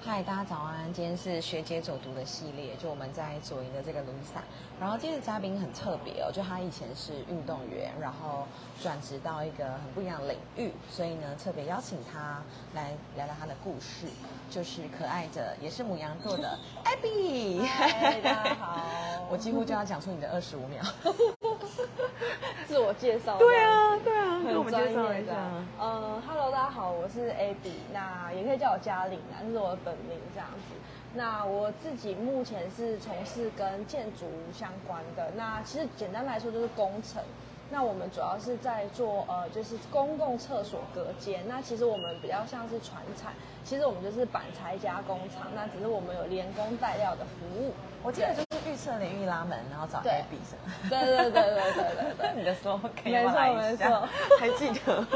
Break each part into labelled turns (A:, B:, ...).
A: 嗨，大家早安！今天是学姐走读的系列，就我们在左营的这个 Luisa。然后今天的嘉宾很特别哦，就他以前是运动员，然后转职到一个很不一样的领域，所以呢特别邀请他来聊聊他的故事，就是可爱的，也是母羊座的 Abby。
B: 嗨，大家好。
A: 我几乎就要讲出你的二十五秒。
B: 自我介绍。
A: 对啊，对
B: 很专
A: 介绍一下
B: 业的。。呃，Hello，大家好，我是 Abby，那也可以叫我嘉玲啊，这是我的本名这样子。那我自己目前是从事跟建筑相关的，那其实简单来说就是工程。那我们主要是在做呃，就是公共厕所隔间。那其实我们比较像是传产，其实我们就是板材加工厂，那只是我们有连工带料的服务。
A: 我记得就是预测领域拉门，然后找
B: 对
A: Abby 什么。
B: 对对对对对对对。
A: 你的 slogan
B: 没
A: 要不要来
B: 错没错
A: 还记得。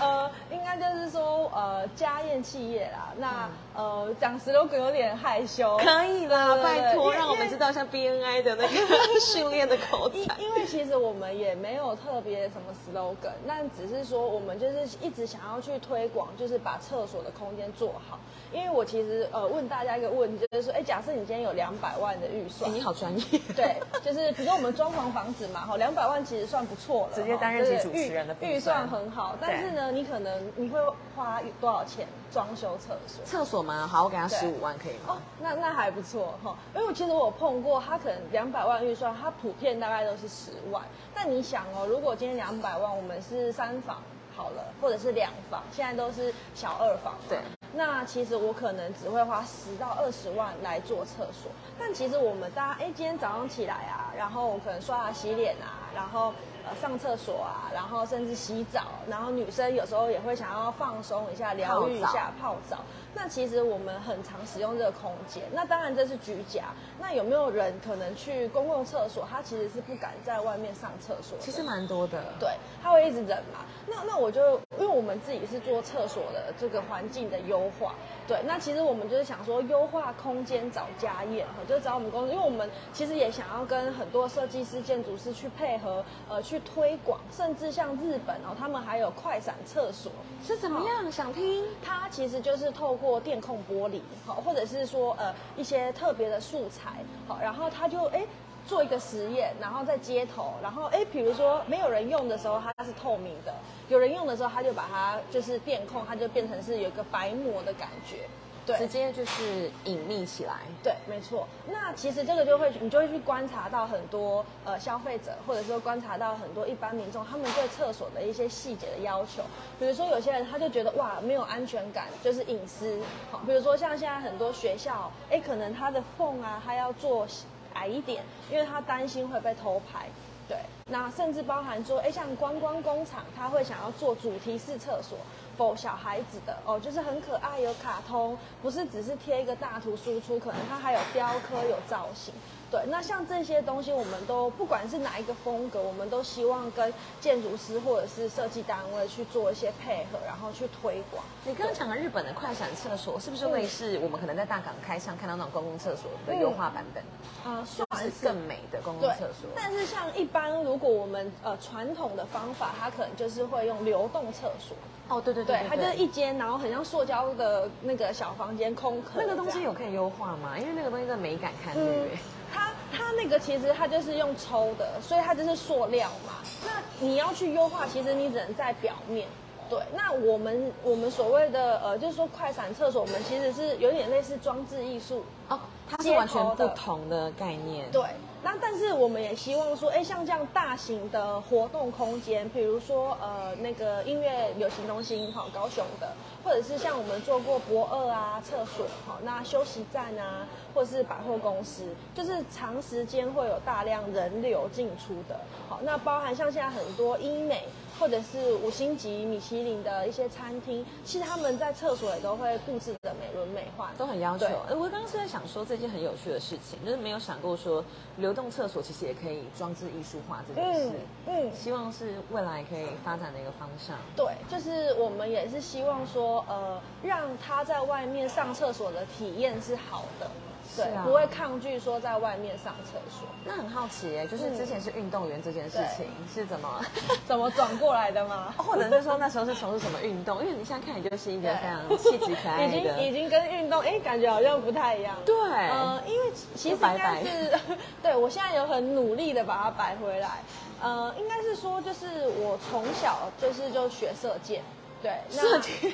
B: 呃，应该就是说，呃，家宴企业啦。那、呃，讲 slogan 有点害羞。
A: 可以啦，
B: 对对对
A: 拜托，让我们知道像 BNI 的那个训练的口
B: 因
A: 才。
B: 因为其实我们也没有特别什么 slogan，那只是说我们就是一直想要去推广，就是把厕所的空间做好。因为我其实呃问大家一个问题，就是说，哎，假设你今天有两百万的预算，
A: 你好专业。
B: 对，就是比如说我们装潢房子嘛，哈，两百万其实算不错了，
A: 直接
B: 哈
A: 担任起主持人的
B: 预算很好，但是呢，你可能你会花多少钱装修厕所？
A: 厕所吗？好，我给他十五万可以
B: 哦
A: 吗？，
B: 那那还不错哈，因为其实我碰过，他可能两百万预算，他普遍大概都是十万。但你想哦，如果今天两百万，我们是三房好了，或者是两房，现在都是小二房嘛，
A: 对。
B: 那其实我可能只会花十到二十万来做厕所，但其实我们大家哎，今天早上起来啊，然后我可能刷牙洗脸啊，然后呃上厕所啊，然后甚至洗澡，然后女生有时候也会想要放松一下、疗愈一下、泡澡。那其实我们很常使用这个空间，那当然这是居家。那有没有人可能去公共厕所，他其实是不敢在外面上厕所？
A: 其实蛮多的。
B: 对，他会一直忍嘛。那那我就因为我们自己是做厕所的这个环境的优化，对，那其实我们就是想说优化空间找家宴，哈，就找我们公司，因为我们其实也想要跟很多设计师、建筑师去配合，呃，去推广，甚至像日本哦，他们还有快闪厕所，
A: 是怎么样？想听？
B: 它其实就是透过电控玻璃，好，或者是说呃一些特别的素材，好，然后他就哎。做一个实验，然后在街头，然后哎，比如说没有人用的时候它是透明的，有人用的时候它就把它就是电控，它就变成是有一个白膜的感觉，对，
A: 直接就是隐秘起来。
B: 对，没错。那其实这个就会，你就会去观察到很多呃消费者，或者说观察到很多一般民众，他们对厕所的一些细节的要求。比如说有些人他就觉得哇没有安全感，就是隐私。好，比如说像现在很多学校，哎，可能它的缝啊，它要做矮一点，因为他担心会被偷拍。对，那甚至包含说，哎，像观光工厂，他会想要做主题式厕所，否小孩子的哦，就是很可爱，有卡通，不是只是贴一个大图输出，可能它还有雕刻、有造型。对，那像这些东西，我们都不管是哪一个风格，我们都希望跟建筑师或者是设计单位去做一些配合，然后去推广。
A: 你刚刚讲的日本的快闪厕所，是不是类似我们可能在大港开箱看到那种公共厕所的优化版本？
B: 啊，算
A: 是更美的公共厕所。
B: 但是像一般，如果我们呃传统的方法，它可能就是会用流动厕所。
A: 哦，对对
B: 对，它就是一间，然后很像塑胶的那个小房间空壳。
A: 那个东西有可以优化吗？因为那个东西的美感看
B: 对
A: 不对。
B: 它它那个其实它就是用抽的，所以它就是塑料嘛。那你要去优化，其实你只能在表面。对，那我们我们所谓的呃，就是说快闪厕所，我们其实是有点类似装置艺术。
A: 哦，它是完全不同的概念。
B: 对，那但是我们也希望说，哎，像这样大型的活动空间，比如说呃那个音乐流行中心，哈，高雄的，或者是像我们做过博二啊厕所，好，那休息站啊，或者是百货公司，就是长时间会有大量人流进出的，好，那包含像现在很多医美。或者是五星级米其林的一些餐厅，其实他们在厕所也都会布置的轮美化，
A: 都很要求
B: 对。
A: 呃我刚刚是在想说这件很有趣的事情，就是没有想过说流动厕所其实也可以装置艺术化这件事。
B: 嗯嗯
A: 希望是未来可以发展的一个方向。
B: 对，就是我们也是希望说，呃，让他在外面上厕所的体验是好的。对，
A: 是啊
B: 不会抗拒说在外面上厕所。
A: 那很好奇耶，就是之前是运动员这件事情是怎么，
B: 怎么转过来的吗？
A: 或者是说那时候是从事什么运动？因为你现在看，你就是一个非常气质可爱
B: 已经已
A: 的，
B: 经跟运动哎，感觉好像不太一样。
A: 对，
B: 呃，因为其实应该是，对我现在有很努力的把它摆回来。呃，应该是说，就是我从小就是就学射箭，对，那
A: 射箭，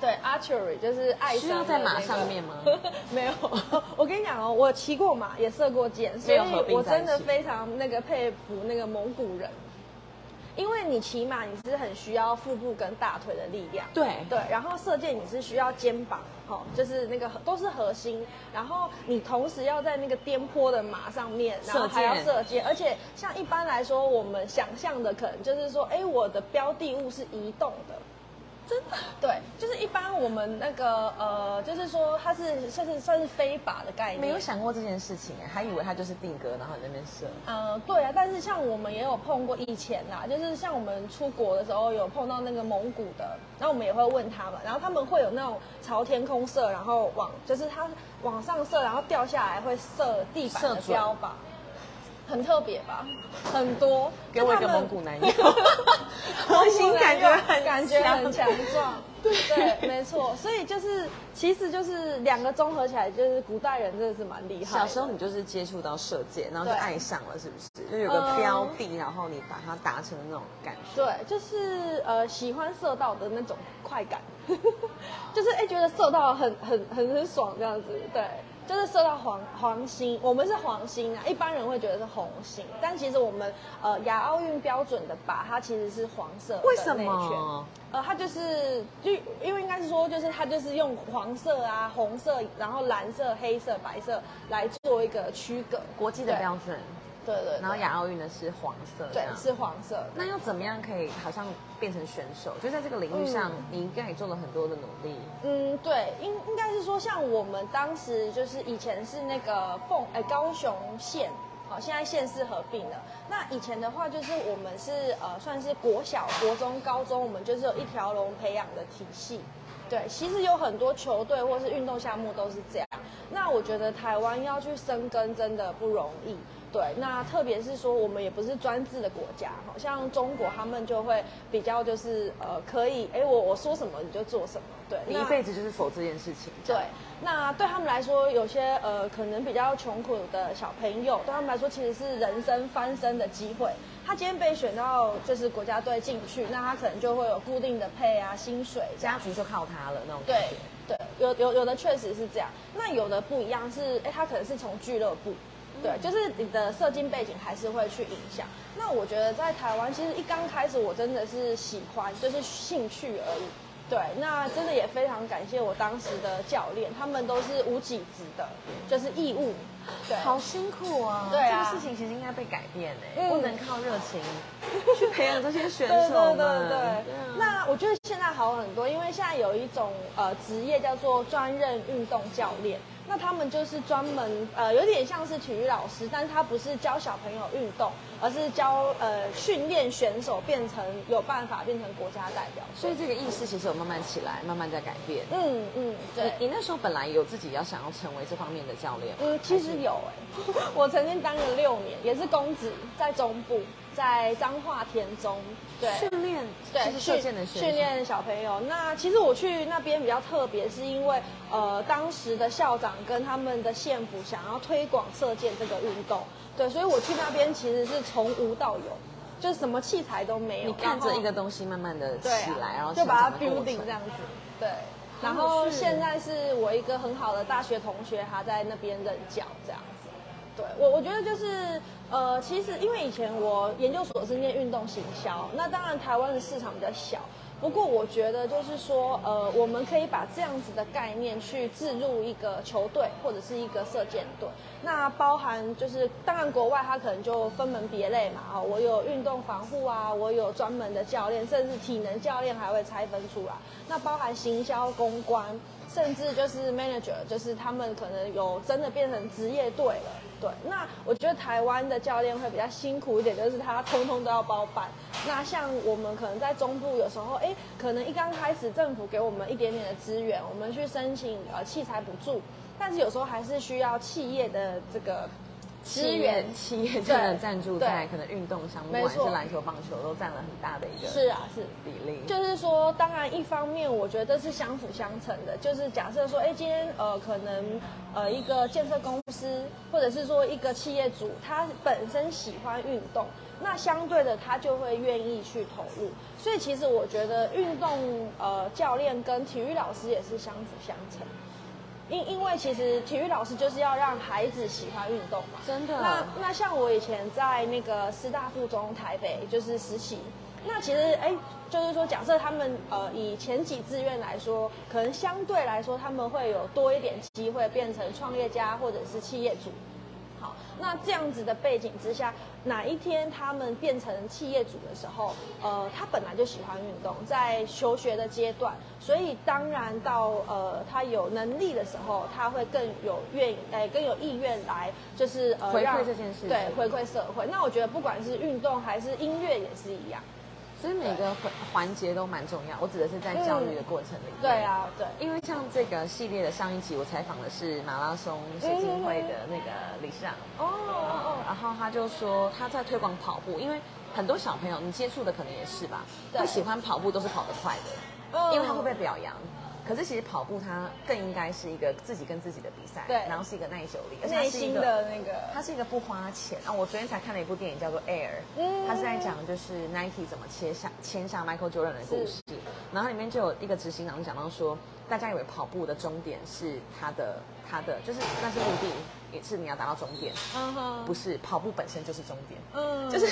B: 对 archery 就是爱
A: 需要在马上面吗？
B: 没有，我跟你讲哦，我骑过马，也射过箭，所以我真的非常那个佩服那个蒙古人。因为你骑马，你是很需要腹部跟大腿的力量，
A: 对
B: 对，然后射箭你是需要肩膀，哈，就是那个都是核心，然后你同时要在那个颠簸的马上面，然后还要射箭，而且像一般来说，我们想象的可能就是说，哎，我的标的物是移动的。真的对，就是一般我们那个呃，就是说它是算是算是非法的概念。
A: 没有想过这件事情哎，还以为它就是定格，然后你那边射。
B: 呃，对啊，但是像我们也有碰过以前啦，就是像我们出国的时候有碰到那个蒙古的，然后我们也会问他们，然后他们会有那种朝天空射，然后往就是它往上射，然后掉下来会射地板的标靶。很特别吧，很多。
A: 给我一个蒙古男友，
B: 核心感觉
A: 很
B: 感觉很强壮。对，没错。所以就是，其实就是两个综合起来，就是古代人真的是蛮厉害。
A: 小时候你就是接触到射箭，然后就爱上了，是不是？就有个标的，然后你把它达成的那种感
B: 觉。对，就是呃喜欢射到的那种快感，就是哎觉得射到很很很很爽这样子。对。就是射到黄黄星，我们是黄星啊，一般人会觉得是红星，但其实我们呃亚奥运标准的靶，它其实是黄色的
A: 为什么？
B: 呃，它就是就因为应该是说，就是它就是用黄色啊、红色，然后蓝色、黑色、白色来做一个区隔，
A: 国际的标准。
B: 对对，
A: 然后亚奥运的是黄色，
B: 对，是黄色。
A: 那要怎么样可以好像变成选手？就在这个领域上，你应该也做了很多的努力。
B: 嗯，对，应应该是说，像我们当时就是以前是那个凤哎高雄县，好，现在县市合并了。那以前的话，就是我们是呃算是国小、国中、高中，我们就是有一条龙培养的体系。对，其实有很多球队或是运动项目都是这样。那我觉得台湾要去生根真的不容易。对，那特别是说我们也不是专制的国家，好像中国他们就会比较就是呃可以，哎我我说什么你就做什么，对，
A: 你一辈子就是否这件事情。
B: 对，那对他们来说，有些呃可能比较穷苦的小朋友，对他们来说其实是人生翻身的机会。他今天被选到就是国家队进去，那他可能就会有固定的配啊薪水，
A: 家族就靠他了那种。
B: 对对，有有有的确实是这样，那有的不一样是，哎他可能是从俱乐部。对，就是你的射精背景还是会去影响。那我觉得在台湾，其实一刚开始我真的是喜欢，就是兴趣而已。对，那真的也非常感谢我当时的教练，他们都是无给职的，就是义务。对，
A: 好辛苦啊！
B: 对
A: 啊，这个事情其实应该被改变诶，不能靠热情去培养这些选手 对。
B: 对对对。那我觉得现在好很多，因为现在有一种呃职业叫做专任运动教练。那他们就是专门呃，有点像是体育老师，但是他不是教小朋友运动，而是教呃训练选手变成有办法变成国家代表。
A: 所以这个意识其实有慢慢起来，慢慢在改变。
B: 嗯嗯，对。
A: 你那时候本来有自己要想要成为这方面的教练
B: 嗯，其实有哎，我曾经当了六年，也是公职，在中部。在彰化田中，
A: 对训练，对训
B: 训练小朋友。那其实我去那边比较特别，是因为呃当时的校长跟他们的县府想要推广射箭这个运动，对，所以我去那边其实是从无到有，就是什么器材都没有。
A: 你看着一个东西慢慢的起来，然后
B: 就把它 building 这样子，对。然后现在是我一个很好的大学同学，他在那边任教这样子。对我，我觉得就是，呃，其实因为以前我研究所是念运动行销，那当然台湾的市场比较小。不过我觉得就是说，呃，我们可以把这样子的概念去置入一个球队或者是一个射箭队。那包含就是，当然国外它可能就分门别类嘛，啊，我有运动防护啊，我有专门的教练，甚至体能教练还会拆分出来。那包含行销公关。甚至就是 manager，就是他们可能有真的变成职业队了。对，那我觉得台湾的教练会比较辛苦一点，就是他通通都要包办。那像我们可能在中部，有时候哎，可能一刚开始政府给我们一点点的资源，我们去申请呃器材补助，但是有时候还是需要企业的这个。
A: 资源企业真的赞助在可能运动项目，不管是篮球、棒球，都占了很大的一个
B: 是啊是
A: 比例。
B: 就是说，当然一方面我觉得是相辅相成的。就是假设说，哎，今天呃可能呃一个建设公司，或者是说一个企业主，他本身喜欢运动，那相对的他就会愿意去投入。所以其实我觉得运动呃教练跟体育老师也是相辅相成。因因为其实体育老师就是要让孩子喜欢运动嘛，
A: 真的。
B: 那那像我以前在那个师大附中台北就是实习，那其实哎，就是说假设他们呃以前几志愿来说，可能相对来说他们会有多一点机会变成创业家或者是企业主。那这样子的背景之下，哪一天他们变成企业主的时候，呃，他本来就喜欢运动，在求学的阶段，所以当然到呃他有能力的时候，他会更有愿，哎，更有意愿来，就是
A: 呃回馈这件事，
B: 对，回馈社会。那我觉得不管是运动还是音乐也是一样。
A: 所以每个环环节都蛮重要，我指的是在教育的过程里。
B: 对啊，对。
A: 因为像这个系列的上一集，我采访的是马拉松协进会的那个理事长。哦。然后他就说他在推广跑步，因为很多小朋友你接触的可能也是吧，会喜欢跑步都是跑得快的，因为他会被表扬。可是其实跑步它更应该是一个自己跟自己的比赛，
B: 对，
A: 然后是一个耐久力，
B: 而且它是一个那个，
A: 它是一个不花钱。啊。我昨天才看了一部电影叫做《Air》，嗯，它是在讲就是 Nike 怎么签下签下 Michael Jordan 的故事，然后里面就有一个执行长讲到说，大家以为跑步的终点是他的他的就是那是目的，也是你要达到终点，嗯哼，不是跑步本身就是终点，嗯，就是。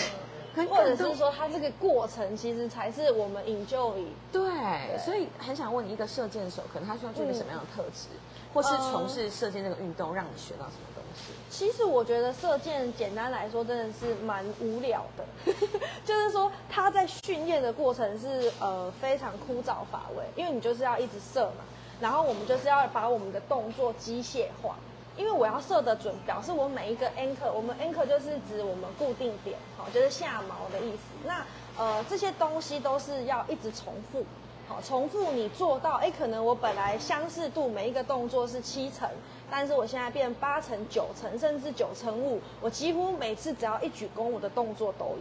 B: 或者是说，它这个过程其实才是我们 enjoy
A: 对，所以很想问你，一个射箭手可能他需要具备什么样的特质，或是从事射箭这个运动，让你学到什么东西？
B: 其实我觉得射箭简单来说真的是蛮无聊的，就是说他在训练的过程是呃非常枯燥乏味，因为你就是要一直射嘛，然后我们就是要把我们的动作机械化。因为我要射得准，表示我每一个 anchor，我们 anchor 就是指我们固定点，好，就是下锚的意思。那呃这些东西都是要一直重复，好，重复你做到，哎，可能我本来相似度每一个动作是七成，但是我现在变八成、九成，甚至九成五，我几乎每次只要一举弓，我的动作都。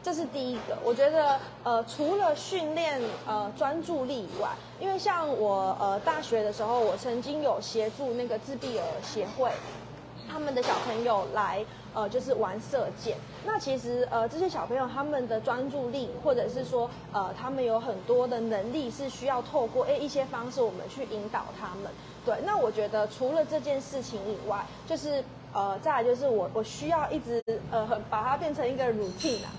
B: 这是第一个，我觉得呃，除了训练呃专注力以外，因为像我呃大学的时候，我曾经有协助那个自闭儿协会，他们的小朋友来呃就是玩射箭。那其实呃这些小朋友他们的专注力，或者是说呃他们有很多的能力是需要透过哎一些方式我们去引导他们。对，那我觉得除了这件事情以外，就是呃再来就是我我需要一直呃把它变成一个 routine 啊。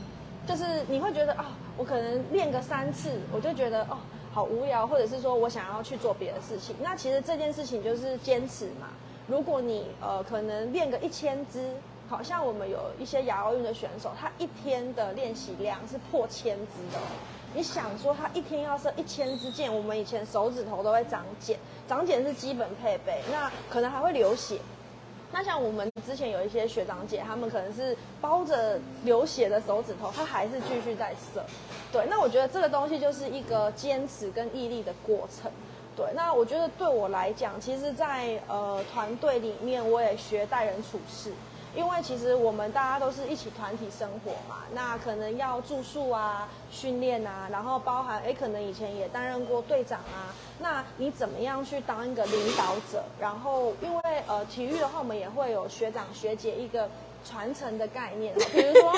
B: 就是你会觉得啊，我可能练个三次，我就觉得哦好无聊，或者是说我想要去做别的事情。那其实这件事情就是坚持嘛。如果你呃可能练个一千支，好像我们有一些亚奥运的选手，他一天的练习量是破千支的。你想说他一天要射一千支箭，我们以前手指头都会长茧，长茧是基本配备，那可能还会流血。那像我们之前有一些学长姐，他们可能是包着流血的手指头，他还是继续在射。对，那我觉得这个东西就是一个坚持跟毅力的过程。对，那我觉得对我来讲，其实，在呃团队里面，我也学待人处事。因为其实我们大家都是一起团体生活嘛，那可能要住宿啊、训练啊，然后包含哎，可能以前也担任过队长啊，那你怎么样去当一个领导者？然后因为呃体育的话，我们也会有学长学姐一个。传承的概念，比如说，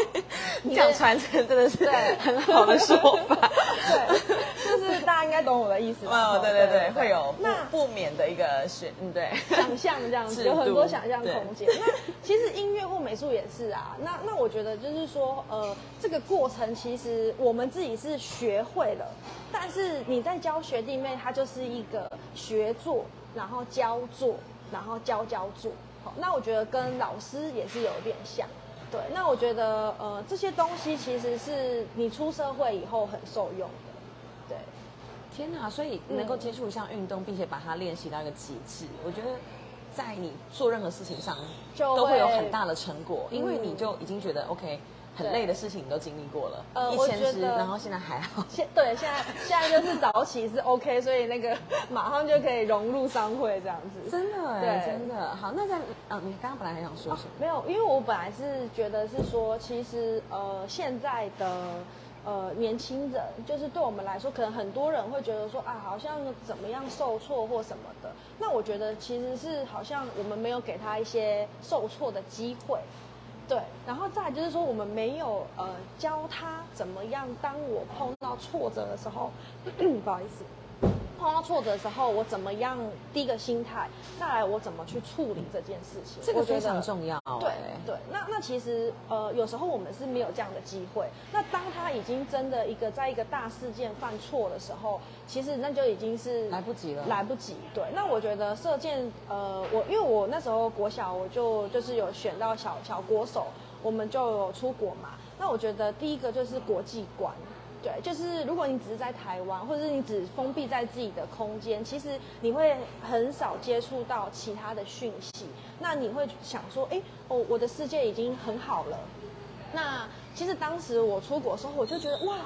A: 你讲传承真的是很好的说法，
B: 对，就是大家应该懂我的意思吧。
A: 哦，对对对，会有那不免的一个选，嗯，对，
B: 想象这样子，有很多想象空间。那其实音乐或美术也是啊。那那我觉得就是说，呃，这个过程其实我们自己是学会了，但是你在教学弟妹，他就是一个学做，然后教做，然后教教做。那我觉得跟老师也是有点像，对。那我觉得呃这些东西其实是你出社会以后很受用的，对。
A: 天哪！所以能够接触一项运动，并且把它练习到一个极致，我觉得在你做任何事情上
B: 就
A: 都会有很大的成果，因为你就已经觉得 OK，很累的事情你都经历过了，
B: 呃
A: 一千只，
B: 我觉得
A: 然后现在还好。
B: 现对现在现在就是早起是 OK，所以那个 马上就可以融入商会这样子。
A: 真的哎，
B: 对
A: 真的好。那在呃，你刚刚本来还想说什么？
B: 没有，因为我本来是觉得是说，其实呃现在的呃年轻人，就是对我们来说，可能很多人会觉得说啊，好像怎么样受挫或什么的。那我觉得其实是好像我们没有给他一些受挫的机会。对，然后再就是说，我们没有呃教他怎么样，当我碰到挫折的时候，不好意思，碰到挫折的时候，我怎么样第一个心态，再来我怎么去处理这件事情，
A: 这个非常重要哎。
B: 对对，那那其实呃，有时候我们是没有这样的机会。那当他已经真的一个在一个大事件犯错的时候，其实那就已经是
A: 来不及了
B: 来不及。对，那我觉得射箭，呃，我因为我那时候国小我就就是有选到小小国手，我们就有出国嘛。那我觉得第一个就是国际观。对，就是如果你只是在台湾，或者是你只封闭在自己的空间，其实你会很少接触到其他的讯息。那你会想说，哎，哦，我的世界已经很好了。那其实当时我出国的时候，我就觉得哇，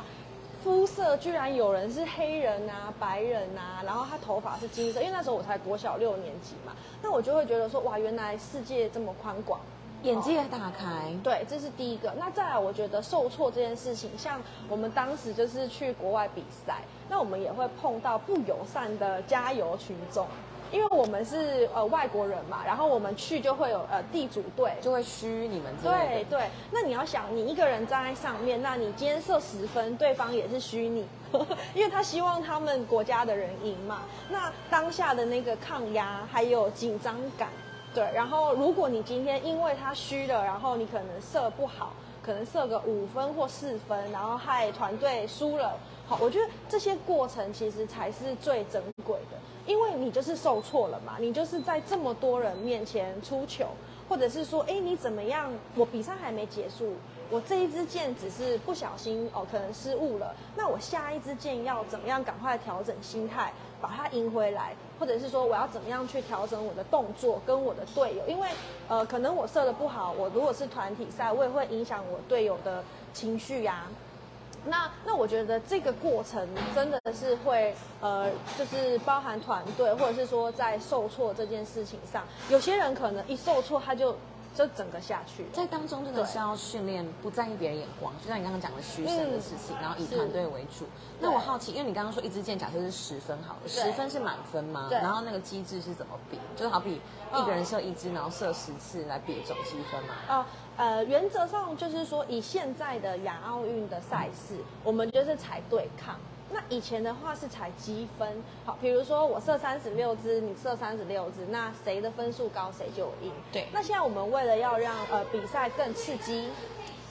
B: 肤色居然有人是黑人啊、白人啊，然后他头发是金色，因为那时候我才国小六年级嘛，那我就会觉得说，哇，原来世界这么宽广。
A: 眼界打开。
B: 对，这是第一个。那再来，我觉得受挫这件事情，像我们当时就是去国外比赛，那我们也会碰到不友善的加油群众，因为我们是呃外国人嘛，然后我们去就会有呃地主队，
A: 就会虚你们。
B: 对对，那你要想，你一个人站在上面，那你今天射十分，对方也是虚你，因为他希望他们国家的人赢嘛。那当下的那个抗压还有紧张感，对。然后如果你今天因为他虚了，然后你可能射不好，可能射个五分或四分，然后害团队输了。好，我觉得这些过程其实才是最珍贵的，因为你就是受挫了嘛，你就是在这么多人面前出糗，或者是说，哎，你怎么样？我比赛还没结束，我这一支箭只是不小心哦，可能失误了，那我下一支箭要怎么样赶快调整心态，把它赢回来，或者是说我要怎么样去调整我的动作跟我的队友，因为呃，可能我射的不好，我如果是团体赛，我也会影响我队友的情绪呀、那那我觉得这个过程真的是会呃，就是包含团队，或者是说在受挫这件事情上，有些人可能一受挫他就就整个下去了。
A: 在当中真的是要训练不在意别人眼光，就像你刚刚讲的虚声的事情，
B: 嗯
A: 然后以团队为主。那我好奇，因为你刚刚说一支箭假设是十分好了，十分是满分吗？
B: 对
A: 然后那个机制是怎么比？就是好比一个人射一支，然后射十次来比总积分嘛？
B: 哦呃，原则上就是说，以现在的亚奥运的赛事，我们就是采对抗。那以前的话是采积分，好，比如说我射三十六支，你射三十六支，那谁的分数高谁就赢。
A: 对
B: 那现在我们为了要让呃比赛更刺激。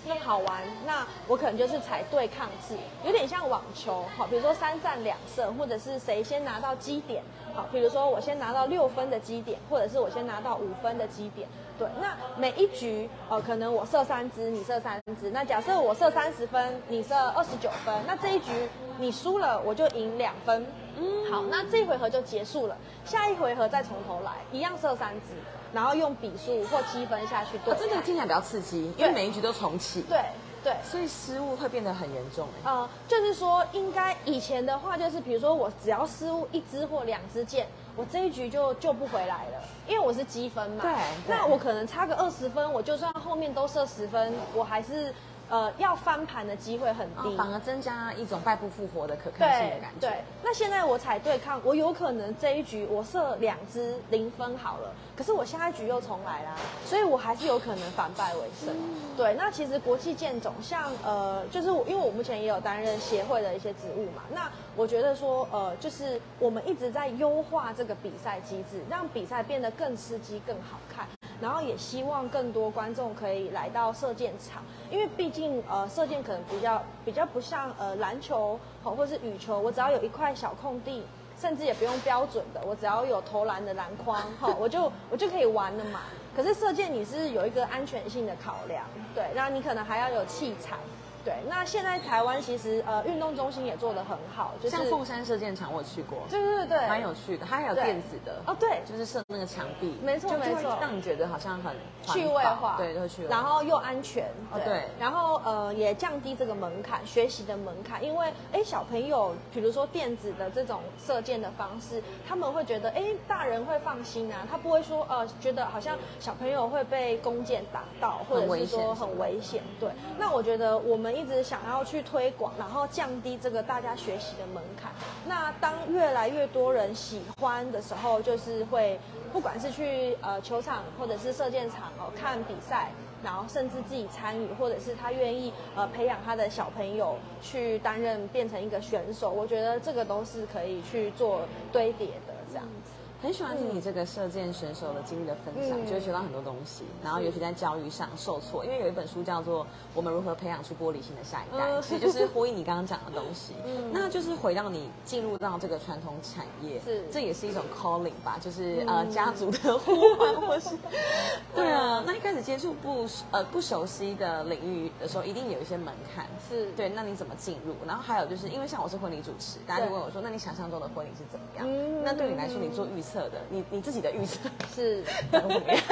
B: 更好玩，那我可能就是采对抗制，有点像网球，好，比如说三战两胜，或者是谁先拿到基点，好，比如说我先拿到六分的基点，或者是我先拿到五分的基点，对，那每一局，呃，可能我射三支，你射三支，那假设我射三十分，你射二十九分，那这一局你输了，我就赢两分，嗯，好，那这一回合就结束了，下一回合再从头来，一样射三支，然后用比数或积分下去对
A: 这个听起来比较刺激，因
B: 对
A: 为每一局都重启，
B: 对对。
A: 所以失误会变得很严重哎。
B: 呃，就是说，应该以前的话，就是比如说我只要失误一支或两支箭，我这一局就救不回来了，因为我是积分嘛。
A: 对对
B: 那我可能差个二十分，我就算后面都射十分，我还是呃要翻盘的机会很低。
A: 哦反而增加一种败不复活的可看性感觉。
B: 对，那现在我踩对抗，我有可能这一局我设两支零分好了，可是我下一局又重来啦，所以我还是有可能反败为胜。
A: 嗯
B: 对，那其实国际剑种像呃，就是我因为我目前也有担任协会的一些职务嘛，那我觉得说呃，就是我们一直在优化这个比赛机制，让比赛变得更刺激、更好看。然后也希望更多观众可以来到射箭场，因为毕竟呃射箭可能比较比较不像呃篮球好或是羽球，我只要有一块小空地，甚至也不用标准的，我只要有投篮的篮筐哈，我就我就可以玩了嘛。可是射箭你是有一个安全性的考量，对，那你可能还要有器材。对，那现在台湾其实呃运动中心也做得很好，就是
A: 像凤山射箭场我去过，
B: 对对对，
A: 蛮有趣的，它还有电子的
B: 哦对。
A: 就是射那个墙壁，
B: 没错没错。
A: 让你觉得好像很
B: 趣味化，
A: 对，会趣味，
B: 然后又安全，
A: 哦对。
B: 然后呃也降低这个门槛，学习的门槛，因为哎小朋友，比如说电子的这种射箭的方式，他们会觉得哎大人会放心啊，他不会说呃觉得好像小朋友会被弓箭打到，或者是说很危险，对。那我觉得我们一直想要去推广，然后降低这个大家学习的门槛。那当越来越多人喜欢的时候，就是会不管是去呃球场或者是射箭场哦看比赛。然后甚至自己参与，或者是他愿意呃培养他的小朋友去担任变成一个选手，我觉得这个都是可以去做堆叠的这样子。
A: 很喜欢听你这个射箭选手的经历的分享，
B: 嗯
A: 就会学到很多东西。然后尤其在教育上受挫，因为有一本书叫做《我们如何培养出玻璃心的下一代》，
B: 嗯
A: 其实就是呼应你刚刚讲的东西。
B: 嗯
A: 那就是回到你进入到这个传统产业，
B: 是
A: 这也是一种 calling 吧，就是、呃
B: 嗯
A: 家族的呼唤，或是 对啊。那一开始接触不呃不熟悉的领域的时候，一定有一些门槛。
B: 是
A: 对，那你怎么进入？然后还有就是因为像我是婚礼主持，大家就问我说，那你想象中的婚礼是怎么样？
B: 嗯
A: 那对你来说，你做预测的，你你自己的预测
B: 是，
A: 怎么样？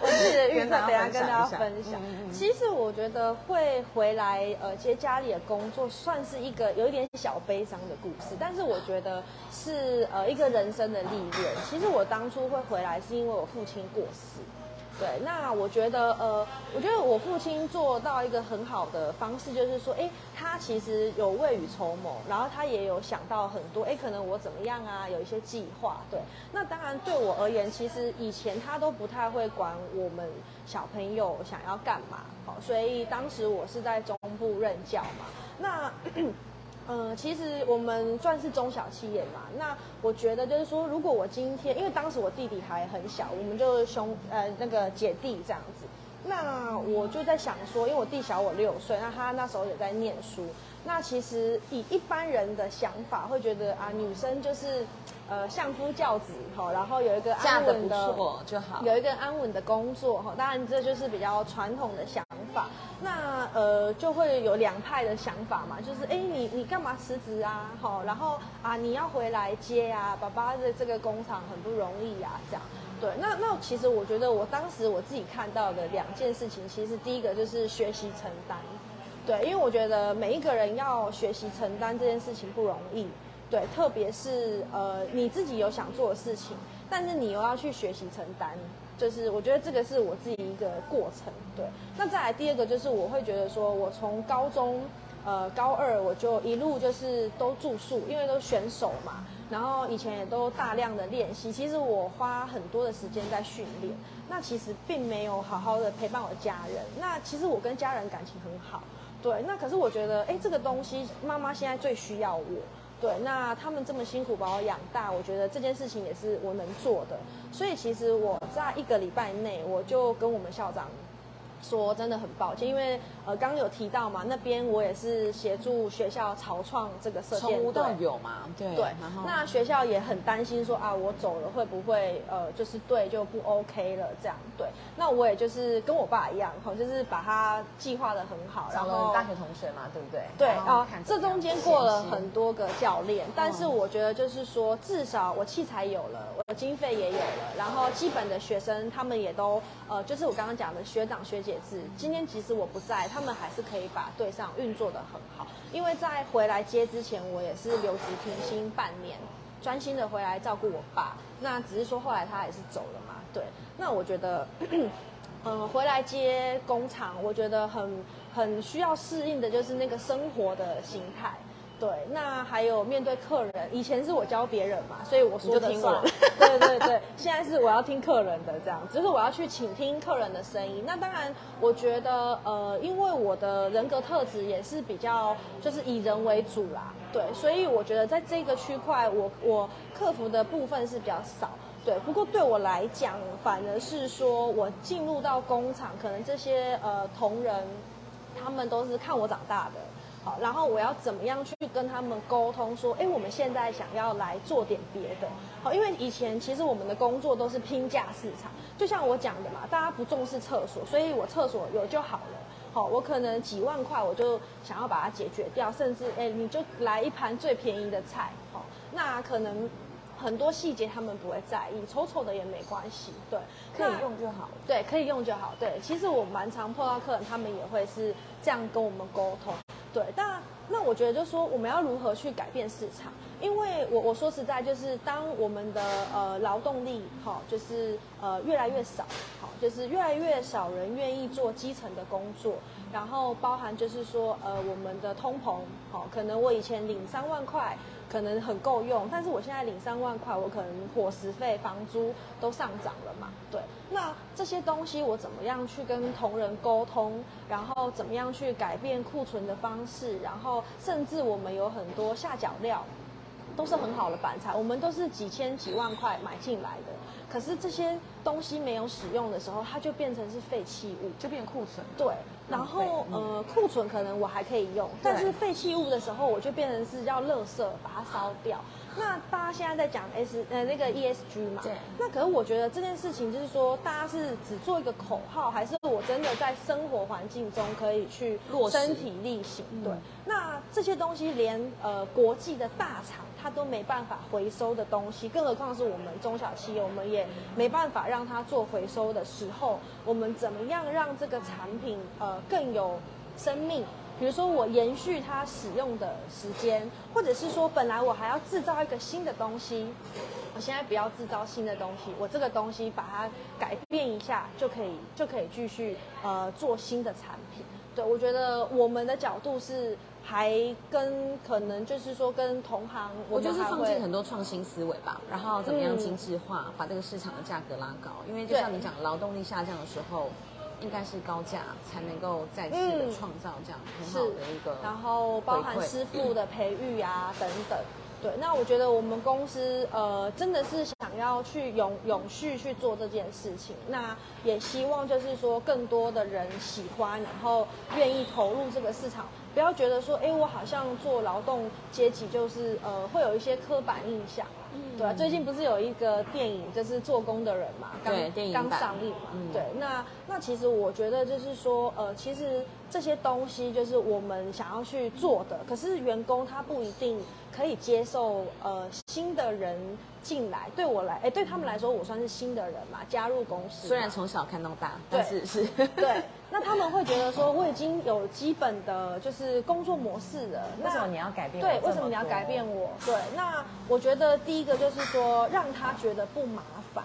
B: 我自己的预测，等下跟大家
A: 分享
B: 其实我觉得会回来呃接家里的工作，算是一个有一点小悲伤的故事，但是我觉得是呃一个人生的历练。其实我当初会回来，是因为我父亲过世。对，那我觉得，呃，我觉得我父亲做到一个很好的方式，就是说，哎，他其实有未雨绸缪，然后他也有想到很多，哎，可能我怎么样啊，有一些计划。对，那当然对我而言，其实以前他都不太会管我们小朋友想要干嘛，好，所以当时我是在中部任教嘛，那。嗯，其实我们算是中小企业嘛。那我觉得就是说，如果我今天，因为当时我弟弟还很小，我们就兄呃那个姐弟这样子。那我就在想说，因为我弟小我六岁，那他那时候也在念书。那其实以一般人的想法，会觉得啊，女生就是呃相夫教子哈，然后有一个安稳的
A: 错就好。
B: 有一个安稳的工作哈，当然这就是比较传统的想法。那呃就会有两派的想法嘛，就是哎你你干嘛辞职啊？好，然后啊你要回来接啊，爸爸的这个工厂很不容易啊，这样。对，那那其实我觉得我当时我自己看到的两件事情，其实第一个就是学习承担。对，因为我觉得每一个人要学习承担这件事情不容易。对，特别是呃你自己有想做的事情，但是你又要去学习承担，就是我觉得这个是我自己一个过程。对，那再来第二个就是我会觉得说，我从高中呃高二我就一路就是都住宿，因为都选手嘛，然后以前也都大量的练习，其实我花很多的时间在训练，那其实并没有好好的陪伴我家人。那其实我跟家人感情很好，对，那可是我觉得，哎，这个东西妈妈现在最需要我。对，那他们这么辛苦把我养大，我觉得这件事情也是我能做的。所以其实我在一个礼拜内，我就跟我们校长说，真的很抱歉，因为呃刚刚有提到嘛，那边我也是协助学校草创这个射箭队
A: 从无到。有嘛，对
B: 对
A: 然后，
B: 那学校也很担心说啊，我走了会不会呃，就是对就不 OK 了这样对。那我也就是跟我爸一样，哈，就是把他计划的很好，然后
A: 大学同学嘛，对不对？
B: 对啊这中间过了很多个教练，但是
A: 哦
B: 我觉得就是说，至少我器材有了，我经费也有了，然后基本的学生他们也都呃，就是我刚刚讲的学长学姐制，今天即使我不在，他们还是可以把队上运作的很好。因为在回来接之前，我也是留职停薪半年，专心的回来照顾我爸。那只是说后来他也是走了嘛，对。那我觉得。嗯，回来接工厂，我觉得很很需要适应的就是那个生活的形态。对，那还有面对客人，以前是我教别人嘛，所以我说的算。对对对，现在是我要听客人的这样，就是我要去倾听客人的声音。那当然，我觉得呃，因为我的人格特质也是比较就是以人为主啦，对，所以我觉得在这个区块，我我克服的部分是比较少。对，不过对我来讲，反而是说我进入到工厂，可能这些呃同仁，他们都是看我长大的，好，然后我要怎么样去跟他们沟通，说，哎，我们现在想要来做点别的，好，因为以前其实我们的工作都是拼价市场，就像我讲的嘛，大家不重视厕所，所以我厕所有就好了。好，我可能几万块我就想要把它解决掉，甚至哎，你就来一盘最便宜的菜，好，那可能很多细节他们不会在意，丑丑的也没关系，对，
A: 可以用就好。
B: 对，可以用就好。对，其实我蛮常碰到客人，他们也会是这样跟我们沟通。对，那那我觉得就是说，我们要如何去改变市场？因为我我说实在，就是当我们的呃劳动力好，就是呃越来越少，好，就是越来越少人愿意做基层的工作，然后包含就是说呃我们的通膨，好，可能我以前领三万块。可能很够用，但是我现在领三万块，我可能伙食费、房租都上涨了嘛？对，那这些东西我怎么样去跟同仁沟通？然后怎么样去改变库存的方式？然后甚至我们有很多下脚料，都是很好的板材，我们都是几千几万块买进来的。可是这些东西没有使用的时候，它就变成是废弃物，
A: 就变库存。
B: 对，然后呃，库存可能我还可以用，但是废弃物的时候，我就变成是要垃圾把它烧掉。那大家现在在讲 S 呃那个 ESG 嘛，
A: 对。
B: 那可是我觉得这件事情就是说，大家是只做一个口号，还是我真的在生活环境中可以去身体力行？对。那这些东西连呃国际的大厂。它都没办法回收的东西，更何况是我们中小企业，我们也没办法让它做回收的时候，我们怎么样让这个产品呃更有生命？比如说我延续它使用的时间，或者是说本来我还要制造一个新的东西，我现在不要制造新的东西，我这个东西把它改变一下就可以，就可以继续呃做新的产品。对我觉得我们的角度是。还跟可能就是说跟同行，
A: 我就是放进很多创新思维吧，然后怎么样精致化，把这个市场的价格拉高。因为就像你讲，劳动力下降的时候，应该是高价才能够再次的创造这样很好的一个，
B: 然后包含师傅的培育啊等等。对，那我觉得我们公司呃真的是想要去永永续去做这件事情，那也希望就是说更多的人喜欢，然后愿意投入这个市场。不要觉得说，哎，我好像做劳动阶级就是呃，会有一些刻板印象，对啊，最近不是有一个电影就是做工的人嘛，
A: 刚
B: 刚上映嘛，对，那那其实我觉得就是说，呃，其实这些东西就是我们想要去做的，可是员工他不一定可以接受呃新的人。进来对我来，哎，对他们来说，我算是新的人嘛，加入公司。
A: 虽然从小看到大，但是是。
B: 对，那他们会觉得说，我已经有基本的就是工作模式了。
A: 为什么你要改变？
B: 对，为什么你要改变我？对，那我觉得第一个就是说，让他觉得不麻烦。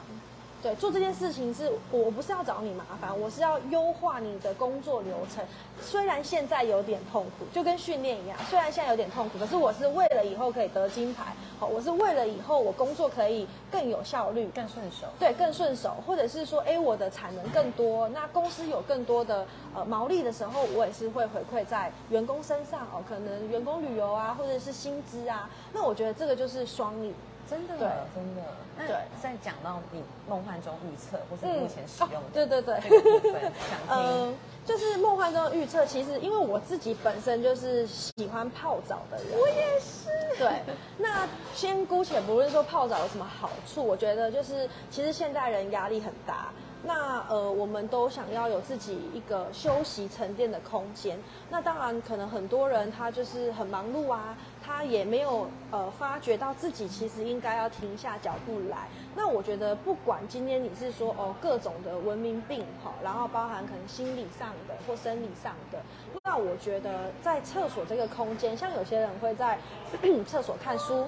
B: 对，做这件事情是我不是要找你麻烦，我是要优化你的工作流程。虽然现在有点痛苦，就跟训练一样，虽然现在有点痛苦，可是我是为了以后可以得金牌。好，我是为了以后我工作可以更有效率、
A: 更顺手。
B: 对，更顺手，或者是说，哎，我的产能更多，那公司有更多的呃毛利的时候，我也是会回馈在员工身上哦。可能员工旅游啊，或者是薪资啊，那我觉得这个就是双赢。
A: 真的，
B: 对，
A: 真的。对，在讲到你梦幻中预测，或是目前使用的，
B: 对对对，
A: 嗯，
B: 就是梦幻中预测，其实因为我自己本身就是喜欢泡澡的人，
A: 我也是。
B: 对，那先姑且不论说泡澡有什么好处，我觉得就是其实现代人压力很大。那呃，我们都想要有自己一个休息沉淀的空间。那当然，可能很多人他就是很忙碌啊，他也没有呃发觉到自己其实应该要停下脚步来。那我觉得，不管今天你是说哦各种的文明病哈，然后包含可能心理上的或生理上的，那我觉得在厕所这个空间，像有些人会在 厕所看书。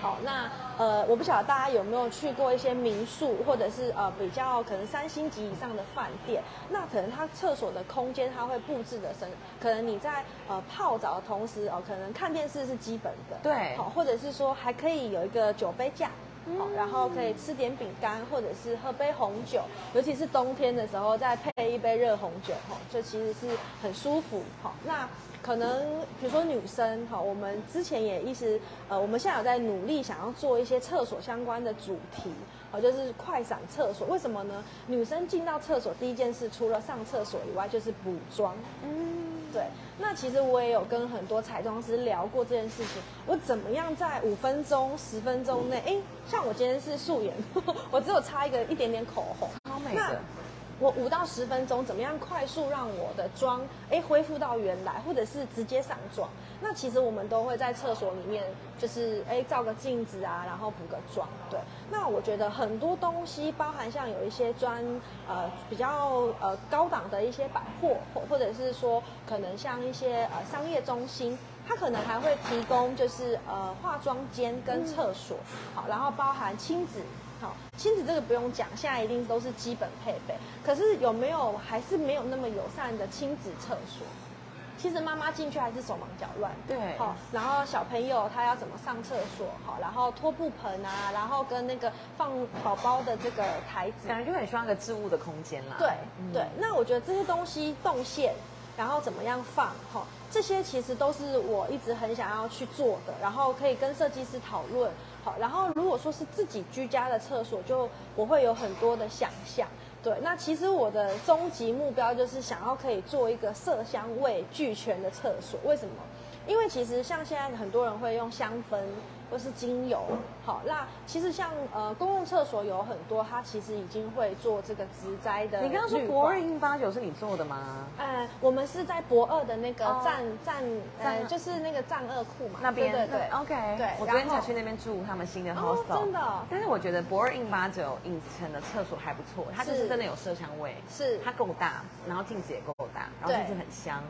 B: 好，那呃，我不晓得大家有没有去过一些民宿，或者是呃比较可能三星级以上的饭店，那可能它厕所的空间它会布置的深，可能你在呃泡澡的同时哦，可能看电视是基本的，
A: 对，
B: 好，或者是说还可以有一个酒杯架，好，然后可以吃点饼干，或者是喝杯红酒，尤其是冬天的时候再配一杯热红酒，哈，就其实是很舒服，好，那。可能比如说女生哈，我们之前也一直呃，我们现在有在努力想要做一些厕所相关的主题，哦，就是快闪厕所。为什么呢？女生进到厕所第一件事，除了上厕所以外，就是补妆。嗯，对。那其实我也有跟很多彩妆师聊过这件事情，我怎么样在五分钟、十分钟内，哎，像我今天是素颜，我只有擦一个一点点口红，
A: 超美的。
B: 我五到十分钟怎么样快速让我的妆哎恢复到原来，或者是直接上妆。那其实我们都会在厕所里面，就是哎照个镜子啊，然后补个妆。对，那我觉得很多东西，包含像有一些专呃比较呃高档的一些百货，或或者是说可能像一些呃商业中心，它可能还会提供就是呃化妆间跟厕所，好，然后包含亲子。好，亲子这个不用讲，现在一定都是基本配备。可是有没有还是没有那么友善的亲子厕所？其实妈妈进去还是手忙脚乱。
A: 对，
B: 好，然后小朋友他要怎么上厕所？好，然后拖布盆啊，然后跟那个放宝宝的这个台子，
A: 感觉就很需要一个置物的空间啦。
B: 对对，那我觉得这些东西动线，然后怎么样放？哈，这些其实都是我一直很想要去做的，然后可以跟设计师讨论。好，然后如果说是自己居家的厕所，就我会有很多的想象。对，那其实我的终极目标就是想要可以做一个色香味俱全的厕所。为什么？因为其实像现在很多人会用香氛。或是精油，好，那其实像呃公共厕所有很多，它其实已经会做这个植栽的。
A: 你刚刚说博二印八九是你做的吗？
B: 呃，我们是在博二的那个站站呃，就是那个站二库嘛。
A: 那边
B: 对对
A: ，OK。
B: 对，
A: 我昨天才去那边住他们新的 hostel，
B: 真的。
A: 但是我觉得博二印八九影城的厕所还不错，它就是真的有麝香味，
B: 是
A: 它够大，然后镜子也够大，然后镜子很香。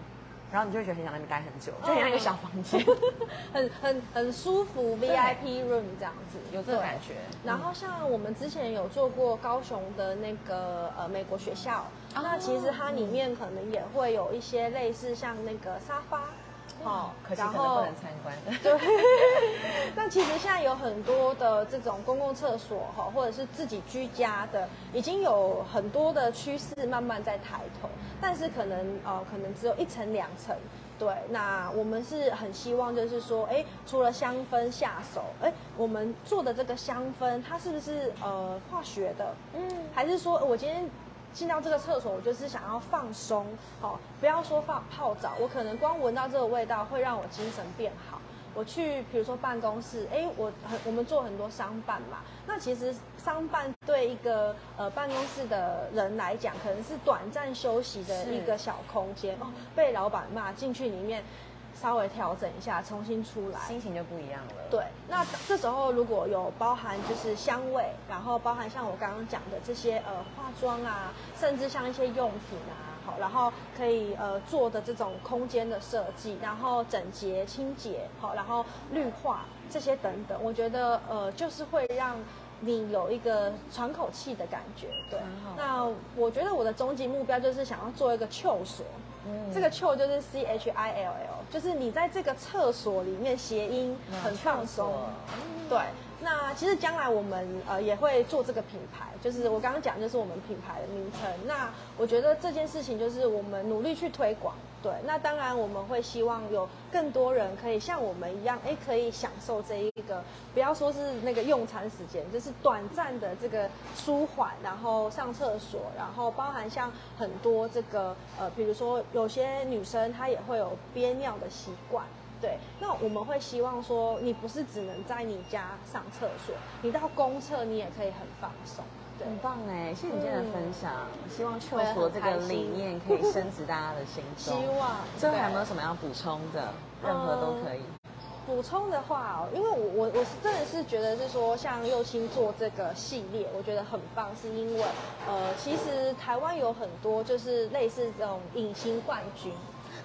A: 然后你就会觉得很想在那边待很久，就像一个小房间，
B: 很很很舒服，VIP room 这样子，
A: 有这种感觉。
B: 然后像我们之前有做过高雄的那个呃美国学校，那其实它里面可能也会有一些类似像那个沙发。
A: 好，可惜可能不能参观。
B: 对，那其实现在有很多的这种公共厕所哈，或者是自己居家的，已经有很多的趋势慢慢在抬头，但是可能呃，可能只有一层两层。对，那我们是很希望就是说，哎，除了香氛下手，哎，我们做的这个香氛，它是不是呃化学的？嗯，还是说我今天？进到这个厕所，我就是想要放松，好，不要说放泡澡，我可能光闻到这个味道会让我精神变好。我去，比如说办公室，哎，我很我们做很多商办嘛，那其实商办对一个呃办公室的人来讲，可能是短暂休息的一个小空间哦，被老板骂进去里面。稍微调整一下，重新出来，
A: 心情就不一样了。
B: 对，那这时候如果有包含就是香味，然后包含像我刚刚讲的这些呃化妆啊，甚至像一些用品啊，好，然后可以呃做的这种空间的设计，然后整洁清洁，好，然后绿化这些等等，我觉得呃就是会让你有一个喘口气的感觉。对，那我觉得我的终极目标就是想要做一个 厕所。这个 chill 就是 C H I L L，就是你在这个厕所里面谐音很放松，对。那其实将来我们呃也会做这个品牌，就是我刚刚讲就是我们品牌的名称。那我觉得这件事情就是我们努力去推广。对，那当然我们会希望有更多人可以像我们一样，哎，可以享受这一个，不要说是那个用餐时间，就是短暂的这个舒缓，然后上厕所，然后包含像很多这个呃，比如说有些女生她也会有憋尿的习惯，对，那我们会希望说，你不是只能在你家上厕所，你到公厕你也可以很放松。
A: 很棒哎，谢谢你今天的分享。希望厕所这个理念可以升值大家的心中。
B: 希望。
A: 最后还有没有什么要补充的？任何都可以。
B: 补充的话哦，因为我我我是真的是觉得是说，像右星做这个系列，我觉得很棒，是因为呃，其实台湾有很多就是类似这种隐形冠军，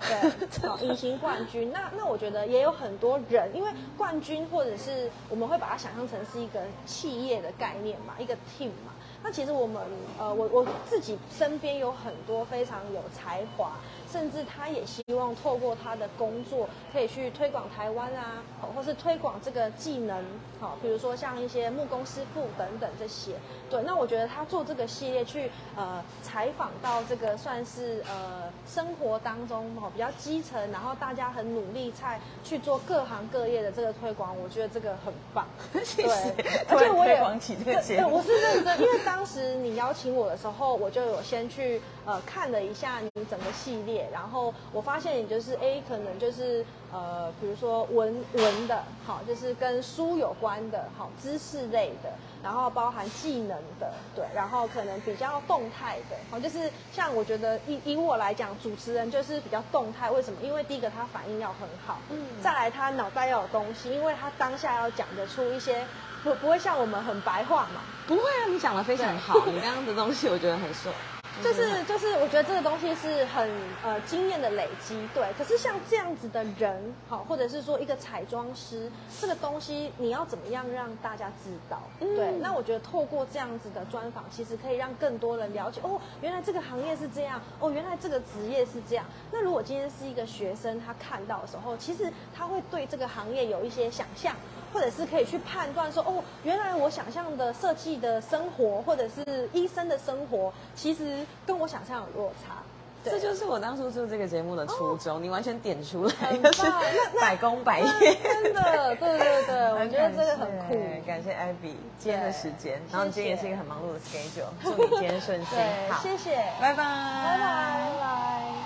B: 对，隐形冠军。那那我觉得也有很多人，因为冠军或者是我们会把它想象成是一个企业的概念嘛，一个 team 嘛。那其实我们，呃，我我自己身边有很多非常有才华。甚至他也希望透过他的工作，可以去推广台湾啊，或是推广这个技能，好，比如说像一些木工师傅等等这些。对，那我觉得他做这个系列去呃采访到这个算是呃生活当中哦比较基层，然后大家很努力在去做各行各业的这个推广，我觉得这个很棒。
A: 对，而且 我也推广起这个节目，
B: 我是认真，因为当时你邀请我的时候，我就有先去呃看了一下你整个系列。然后我发现你就是哎，可能就是呃，比如说文文的，好，就是跟书有关的，好，知识类的，然后包含技能的，对，然后可能比较动态的，好，就是像我觉得以以我来讲，主持人就是比较动态，为什么？因为第一个他反应要很好，嗯，再来他脑袋要有东西，因为他当下要讲得出一些。不不会像我们很白话嘛？
A: 不会啊，你讲的非常好，你刚刚的东西我觉得很顺。
B: 就是就是，我觉得这个东西是很呃经验的累积，对。可是像这样子的人，好，或者是说一个彩妆师，这个东西你要怎么样让大家知道？对。那我觉得透过这样子的专访，其实可以让更多人了解哦，原来这个行业是这样，哦，原来这个职业是这样。那如果今天是一个学生，他看到的时候，其实他会对这个行业有一些想象。或者是可以去判断说，哦，原来我想象的设计的生活，或者是医生的生活，其实跟我想象有落差。
A: 这就是我当初做这个节目的初衷，你完全点出来，就是百工百业。
B: 真的，对对对，我觉得这个很酷。
A: 感谢艾比今天的时间，然后今天也是一个很忙碌的 schedule，祝你今天顺心。
B: 好，谢谢，
A: 拜拜，
B: 拜拜，拜拜。